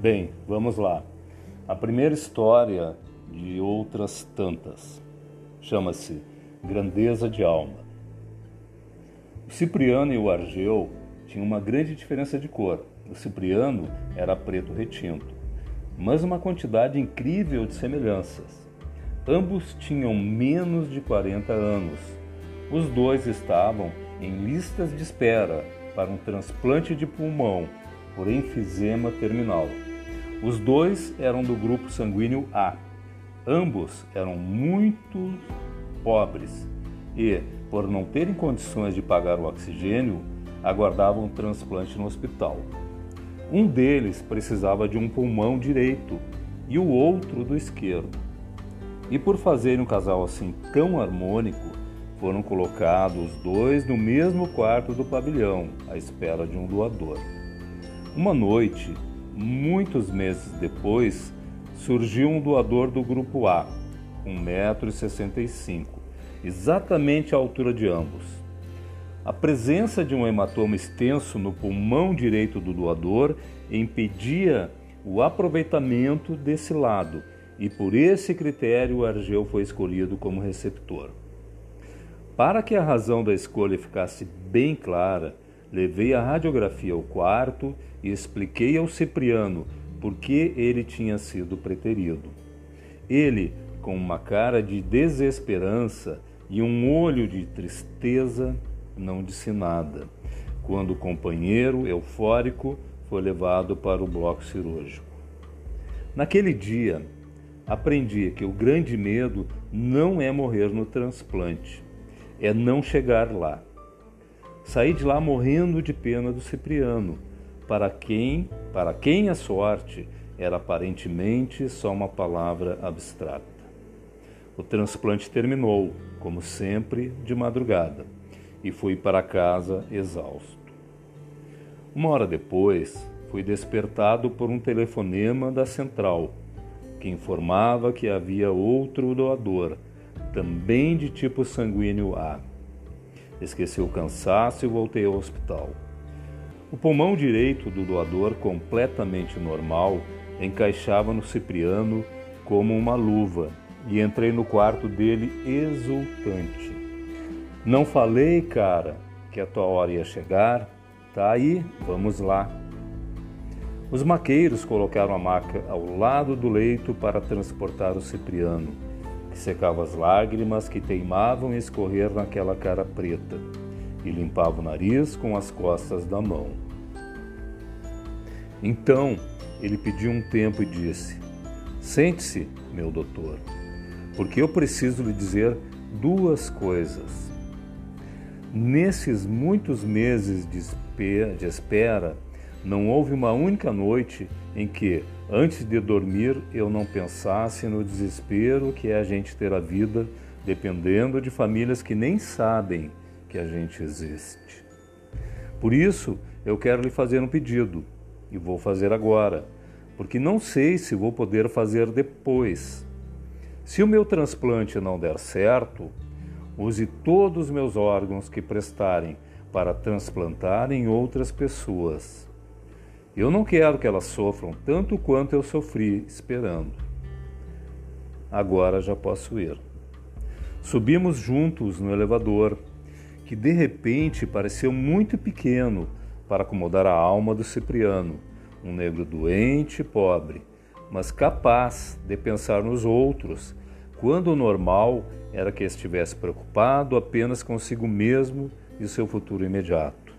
Bem, vamos lá. A primeira história de outras tantas chama-se Grandeza de Alma. O Cipriano e o Argeu tinham uma grande diferença de cor. O Cipriano era preto retinto, mas uma quantidade incrível de semelhanças. Ambos tinham menos de 40 anos. Os dois estavam em listas de espera para um transplante de pulmão por enfisema terminal. Os dois eram do grupo sanguíneo A. Ambos eram muito pobres e, por não terem condições de pagar o oxigênio, aguardavam um transplante no hospital. Um deles precisava de um pulmão direito e o outro do esquerdo. E por fazerem um casal assim tão harmônico, foram colocados os dois no mesmo quarto do pavilhão, à espera de um doador. Uma noite, Muitos meses depois, surgiu um doador do grupo A, 1,65m, exatamente à altura de ambos. A presença de um hematoma extenso no pulmão direito do doador impedia o aproveitamento desse lado, e por esse critério o Argeu foi escolhido como receptor. Para que a razão da escolha ficasse bem clara, Levei a radiografia ao quarto e expliquei ao Cipriano por que ele tinha sido preterido. Ele, com uma cara de desesperança e um olho de tristeza, não disse nada, quando o companheiro, eufórico, foi levado para o bloco cirúrgico. Naquele dia, aprendi que o grande medo não é morrer no transplante, é não chegar lá. Saí de lá morrendo de pena do Cipriano, para quem, para quem a sorte era aparentemente só uma palavra abstrata. O transplante terminou, como sempre, de madrugada, e fui para casa exausto. Uma hora depois, fui despertado por um telefonema da central, que informava que havia outro doador, também de tipo sanguíneo A Esqueci o cansaço e voltei ao hospital. O pulmão direito do doador, completamente normal, encaixava no Cipriano como uma luva e entrei no quarto dele exultante. Não falei, cara, que a tua hora ia chegar? Tá aí, vamos lá. Os maqueiros colocaram a maca ao lado do leito para transportar o Cipriano secava as lágrimas que teimavam escorrer naquela cara preta, e limpava o nariz com as costas da mão. Então ele pediu um tempo e disse: Sente-se, meu doutor, porque eu preciso lhe dizer duas coisas. Nesses muitos meses de espera, não houve uma única noite em que, antes de dormir, eu não pensasse no desespero que é a gente ter a vida dependendo de famílias que nem sabem que a gente existe. Por isso, eu quero lhe fazer um pedido, e vou fazer agora, porque não sei se vou poder fazer depois. Se o meu transplante não der certo, use todos os meus órgãos que prestarem para transplantar em outras pessoas. Eu não quero que elas sofram tanto quanto eu sofri esperando. Agora já posso ir. Subimos juntos no elevador, que de repente pareceu muito pequeno para acomodar a alma do Cipriano, um negro doente e pobre, mas capaz de pensar nos outros, quando o normal era que estivesse preocupado apenas consigo mesmo e seu futuro imediato.